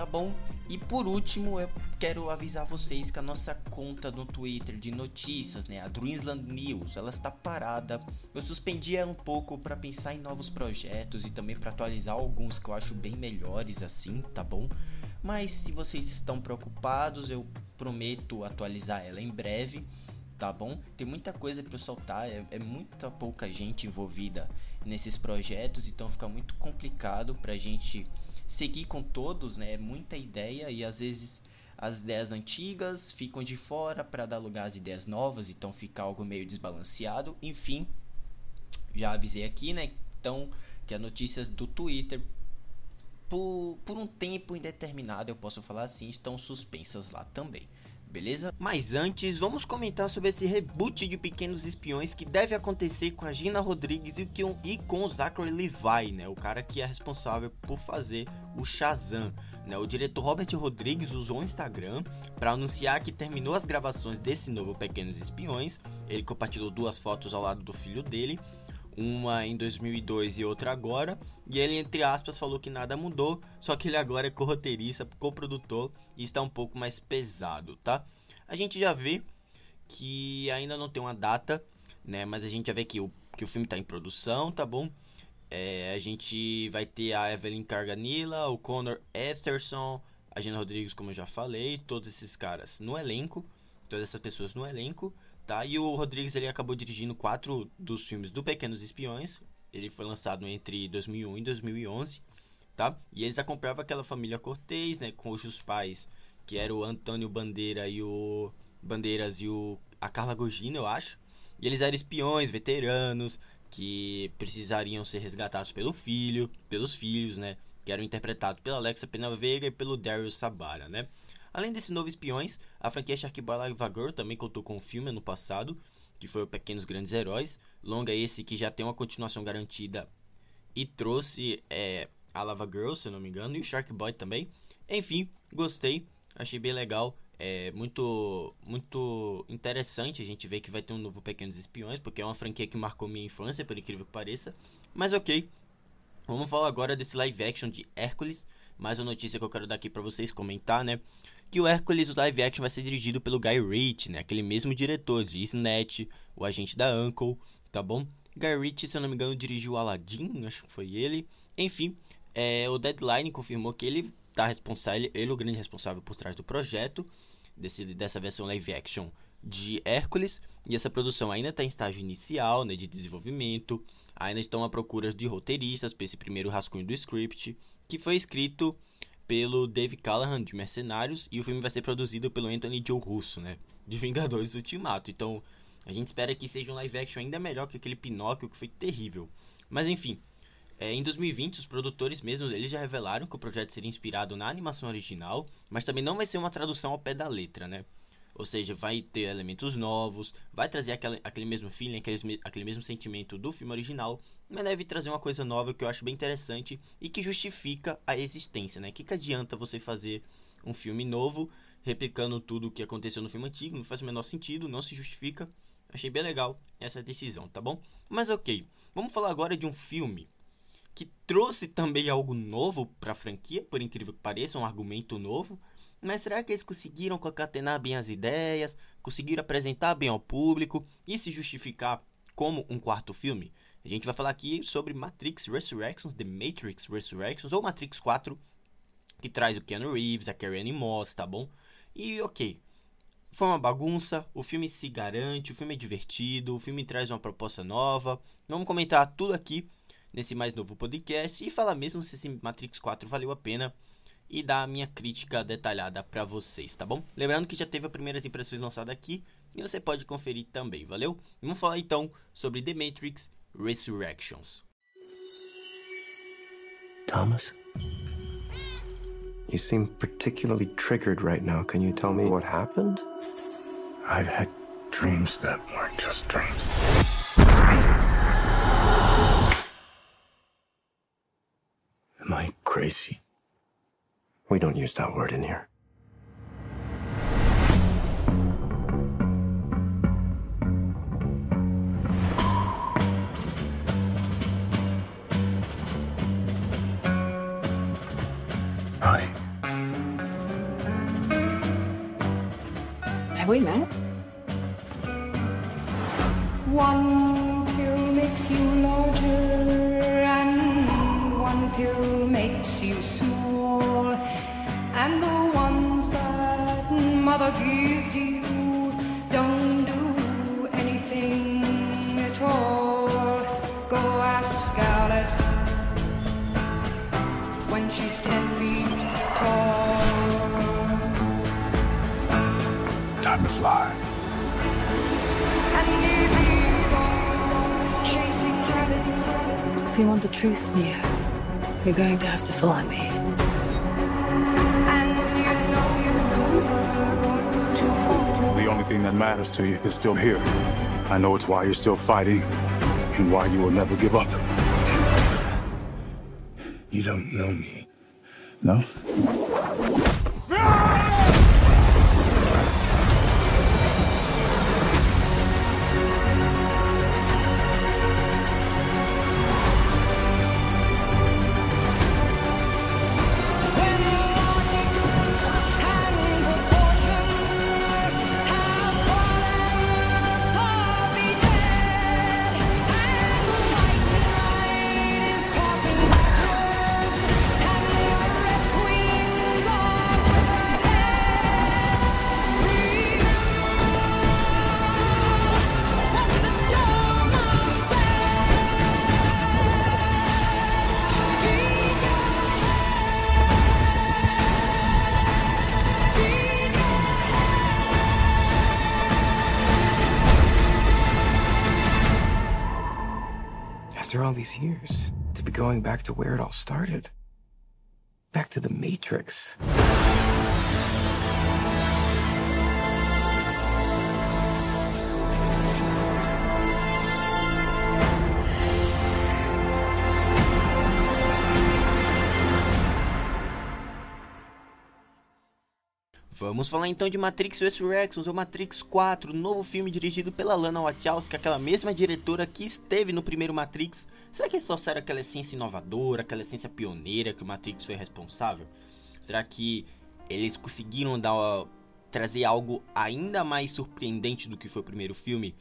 tá bom? E por último, eu quero avisar vocês que a nossa conta no Twitter de notícias, né, a Dreamsland News, ela está parada. Eu suspendi ela um pouco para pensar em novos projetos e também para atualizar alguns que eu acho bem melhores assim, tá bom? Mas se vocês estão preocupados, eu prometo atualizar ela em breve tá bom? Tem muita coisa para soltar, é, é, muita pouca gente envolvida nesses projetos, então fica muito complicado pra gente seguir com todos, né? É muita ideia e às vezes as ideias antigas ficam de fora para dar lugar às ideias novas, então fica algo meio desbalanceado. Enfim, já avisei aqui, né? Então, que as notícias do Twitter por, por um tempo indeterminado, eu posso falar assim, estão suspensas lá também beleza? Mas antes, vamos comentar sobre esse reboot de Pequenos Espiões que deve acontecer com a Gina Rodrigues e com o Zachary Levi, né? O cara que é responsável por fazer o Shazam. Né? O diretor Robert Rodrigues usou o Instagram para anunciar que terminou as gravações desse novo Pequenos Espiões. Ele compartilhou duas fotos ao lado do filho dele, uma em 2002 e outra agora. E ele, entre aspas, falou que nada mudou, só que ele agora é co-roteirista, co-produtor e está um pouco mais pesado, tá? A gente já vê que ainda não tem uma data, né? Mas a gente já vê que o, que o filme está em produção, tá bom? É, a gente vai ter a Evelyn Carganilla, o Connor Etherson, a Gina Rodrigues, como eu já falei, todos esses caras no elenco, todas essas pessoas no elenco tá? E o Rodrigues ele acabou dirigindo quatro dos filmes do Pequenos Espiões. Ele foi lançado entre 2001 e 2011, tá? E eles acompanhavam aquela família Cortez, né, cujos pais, que era o Antônio Bandeira e o Bandeiras e o a Carla Gugino, eu acho. E eles eram espiões, veteranos, que precisariam ser resgatados pelo filho, pelos filhos, né? Que eram interpretados pela Alexa Penavega e pelo Daryl Sabara, né? Além desse novo Espiões, a franquia Shark Boy Live Girl também contou com um filme ano passado, que foi o Pequenos Grandes Heróis. Longa esse que já tem uma continuação garantida e trouxe é, a Lava Girl, se eu não me engano, e o Shark Boy também. Enfim, gostei, achei bem legal. É muito, muito interessante a gente ver que vai ter um novo Pequenos Espiões, porque é uma franquia que marcou minha infância, por incrível que pareça. Mas ok, vamos falar agora desse live action de Hércules. Mais uma notícia que eu quero dar aqui pra vocês comentar, né? Que o Hércules live action vai ser dirigido pelo Guy Ritchie, né? Aquele mesmo diretor de Snatch, o agente da Uncle, tá bom? Guy Ritchie, se eu não me engano, dirigiu Aladdin, acho que foi ele. Enfim, é, o Deadline confirmou que ele tá responsável, ele é o grande responsável por trás do projeto desse, dessa versão live action de Hércules e essa produção ainda está em estágio inicial né, de desenvolvimento. Ainda estão à procura de roteiristas para esse primeiro rascunho do script que foi escrito pelo Dave Callahan de Mercenários e o filme vai ser produzido pelo Anthony Joe Russo, né, de Vingadores Ultimato. Então, a gente espera que seja um live action ainda melhor que aquele Pinóquio que foi terrível. Mas enfim, é, em 2020 os produtores mesmos eles já revelaram que o projeto seria inspirado na animação original, mas também não vai ser uma tradução ao pé da letra, né? Ou seja, vai ter elementos novos, vai trazer aquele, aquele mesmo feeling, aquele, aquele mesmo sentimento do filme original, mas deve trazer uma coisa nova que eu acho bem interessante e que justifica a existência, né? O que, que adianta você fazer um filme novo replicando tudo o que aconteceu no filme antigo? Não faz o menor sentido, não se justifica. Achei bem legal essa decisão, tá bom? Mas ok, vamos falar agora de um filme que trouxe também algo novo para a franquia, por incrível que pareça, um argumento novo. Mas será que eles conseguiram concatenar bem as ideias, conseguiram apresentar bem ao público e se justificar como um quarto filme? A gente vai falar aqui sobre Matrix Resurrections, The Matrix Resurrections, ou Matrix 4, que traz o Keanu Reeves, a Carrie Anne Moss, tá bom? E ok, foi uma bagunça, o filme se garante, o filme é divertido, o filme traz uma proposta nova. Vamos comentar tudo aqui nesse mais novo podcast e falar mesmo se esse Matrix 4 valeu a pena e dar a minha crítica detalhada para vocês, tá bom? Lembrando que já teve as primeiras impressões lançadas aqui e você pode conferir também, valeu? Vamos falar então sobre The Matrix Resurrections. Thomas? You seem particularly triggered right now. Can you tell me what happened? I've had dreams that weren't just dreams. Am I crazy? We don't use that word in here. Hi. Have we met? One pill makes you larger, and one pill makes you small. And the ones that mother gives you don't do anything at all. Go ask Alice when she's ten feet tall. Time to fly. If you go chasing rabbits. If you want the truth, Neo, you're going to have to follow me. Fall. The only thing that matters to you is still here. I know it's why you're still fighting and why you will never give up. You don't know me. No? These years, to be going back to where it all started. Back to the Matrix. Vamos falar então de Matrix Resurrections ou Matrix 4, novo filme dirigido pela Lana Wachowski, aquela mesma diretora que esteve no primeiro Matrix. Será que eles trouxeram aquela essência inovadora, aquela essência pioneira que o Matrix foi responsável? Será que eles conseguiram dar, trazer algo ainda mais surpreendente do que foi o primeiro filme?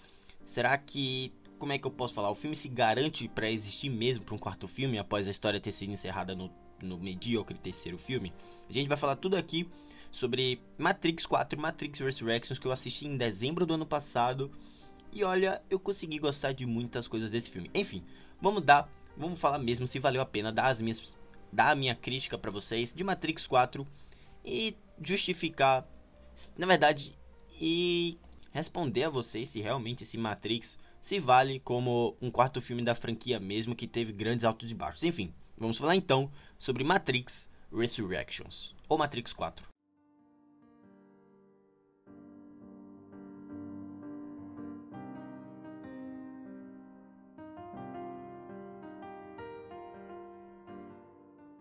Será que como é que eu posso falar? O filme se garante para existir mesmo para um quarto filme após a história ter sido encerrada no, no medíocre terceiro filme? A gente vai falar tudo aqui sobre Matrix 4 Matrix Resurrections que eu assisti em dezembro do ano passado. E olha, eu consegui gostar de muitas coisas desse filme. Enfim, vamos dar, vamos falar mesmo se valeu a pena dar as minhas dar a minha crítica para vocês de Matrix 4 e justificar, na verdade, e responder a vocês se realmente esse Matrix se vale como um quarto filme da franquia mesmo que teve grandes altos e baixos. Enfim, vamos falar então sobre Matrix Resurrections ou Matrix 4.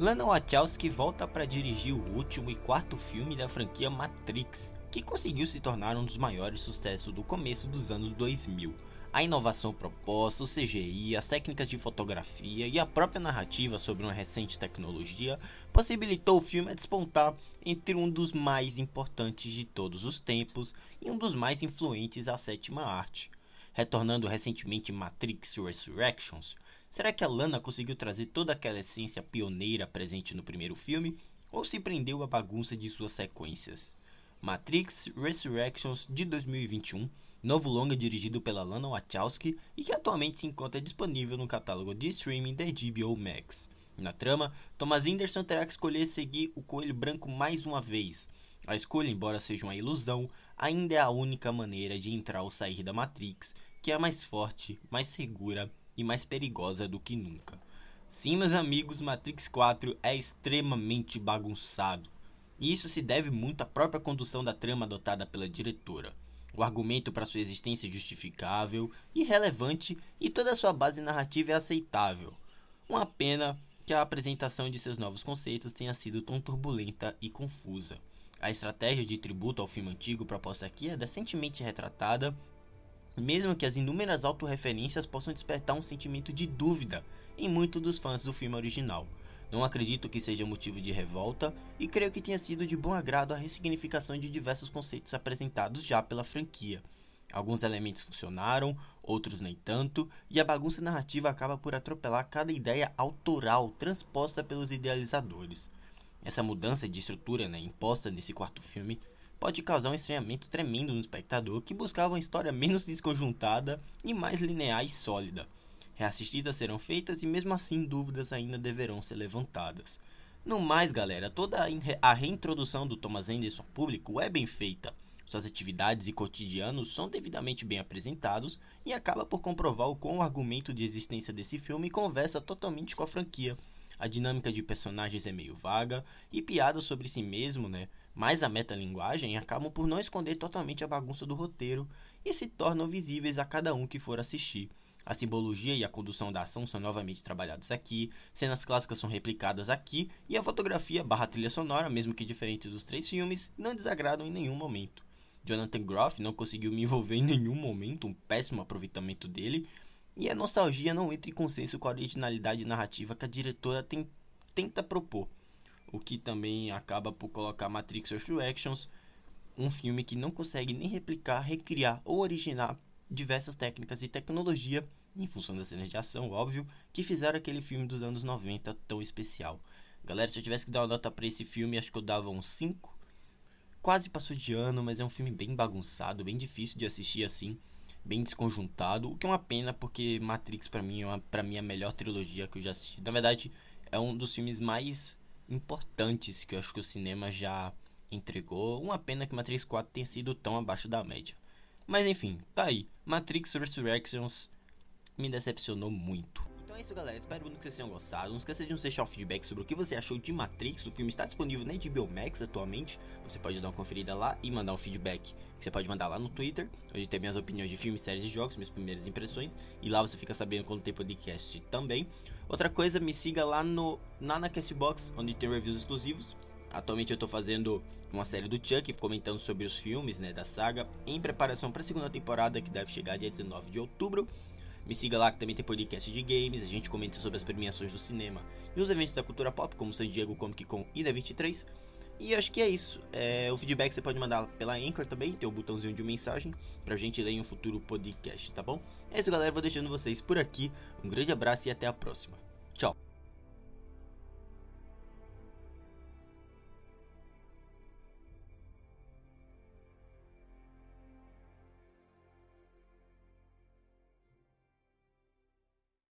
Lana Wachowski volta para dirigir o último e quarto filme da franquia Matrix, que conseguiu se tornar um dos maiores sucessos do começo dos anos 2000. A inovação proposta, o CGI, as técnicas de fotografia e a própria narrativa sobre uma recente tecnologia possibilitou o filme a despontar entre um dos mais importantes de todos os tempos e um dos mais influentes à sétima arte. Retornando recentemente Matrix Resurrections, Será que a Lana conseguiu trazer toda aquela essência pioneira presente no primeiro filme ou se prendeu à bagunça de suas sequências? Matrix Resurrections de 2021, novo longa dirigido pela Lana Wachowski e que atualmente se encontra disponível no catálogo de streaming da HBO Max. Na trama, Thomas Anderson terá que escolher seguir o Coelho Branco mais uma vez. A escolha, embora seja uma ilusão, ainda é a única maneira de entrar ou sair da Matrix, que é mais forte, mais segura e mais perigosa do que nunca. Sim, meus amigos, Matrix 4 é extremamente bagunçado. E isso se deve muito à própria condução da trama adotada pela diretora. O argumento para sua existência é justificável e relevante e toda a sua base narrativa é aceitável. Uma pena que a apresentação de seus novos conceitos tenha sido tão turbulenta e confusa. A estratégia de tributo ao filme antigo proposta aqui é decentemente retratada mesmo que as inúmeras autorreferências possam despertar um sentimento de dúvida em muitos dos fãs do filme original. Não acredito que seja motivo de revolta e creio que tenha sido de bom agrado a ressignificação de diversos conceitos apresentados já pela franquia. Alguns elementos funcionaram, outros nem tanto, e a bagunça narrativa acaba por atropelar cada ideia autoral transposta pelos idealizadores. Essa mudança de estrutura né, imposta nesse quarto filme pode causar um estranhamento tremendo no espectador que buscava uma história menos desconjuntada e mais linear e sólida. Reassistidas serão feitas e mesmo assim dúvidas ainda deverão ser levantadas. No mais, galera, toda a reintrodução do Thomas Anderson ao público é bem feita. Suas atividades e cotidianos são devidamente bem apresentados e acaba por comprovar o quão o argumento de existência desse filme conversa totalmente com a franquia. A dinâmica de personagens é meio vaga e piadas sobre si mesmo, né, mas a metalinguagem acabam por não esconder totalmente a bagunça do roteiro e se tornam visíveis a cada um que for assistir. A simbologia e a condução da ação são novamente trabalhados aqui, cenas clássicas são replicadas aqui e a fotografia barra trilha sonora, mesmo que diferente dos três filmes, não desagradam em nenhum momento. Jonathan Groff não conseguiu me envolver em nenhum momento, um péssimo aproveitamento dele, e a nostalgia não entra em consenso com a originalidade narrativa que a diretora tem, tenta propor. O que também acaba por colocar Matrix Resurrections, um filme que não consegue nem replicar, recriar ou originar diversas técnicas e tecnologia, em função das cenas de ação, óbvio, que fizeram aquele filme dos anos 90 tão especial. Galera, se eu tivesse que dar uma nota para esse filme, acho que eu dava um 5. Quase passou de ano, mas é um filme bem bagunçado, bem difícil de assistir assim, bem desconjuntado, o que é uma pena porque Matrix para mim é uma, pra mim é a melhor trilogia que eu já assisti. Na verdade, é um dos filmes mais importantes que eu acho que o cinema já entregou. Uma pena que Matrix 4 tenha sido tão abaixo da média. Mas enfim, tá aí. Matrix Resurrections me decepcionou muito. É isso, galera. Espero que vocês tenham gostado. Não esqueça de nos deixar o feedback sobre o que você achou de Matrix. O filme está disponível na HBO Max atualmente. Você pode dar uma conferida lá e mandar um feedback que você pode mandar lá no Twitter, onde tem minhas opiniões de filmes, séries e jogos, minhas primeiras impressões. E lá você fica sabendo quando tem podcast também. Outra coisa, me siga lá no lá na Castbox, onde tem reviews exclusivos. Atualmente eu estou fazendo uma série do Chuck comentando sobre os filmes né, da saga em preparação para a segunda temporada que deve chegar dia 19 de outubro. Me siga lá que também tem podcast de games, a gente comenta sobre as premiações do cinema e os eventos da cultura pop, como San Diego Comic Con e da 23. E acho que é isso. É, o feedback você pode mandar pela Anchor também, tem o um botãozinho de mensagem pra gente ler em um futuro podcast, tá bom? É isso, galera. Vou deixando vocês por aqui. Um grande abraço e até a próxima. Tchau.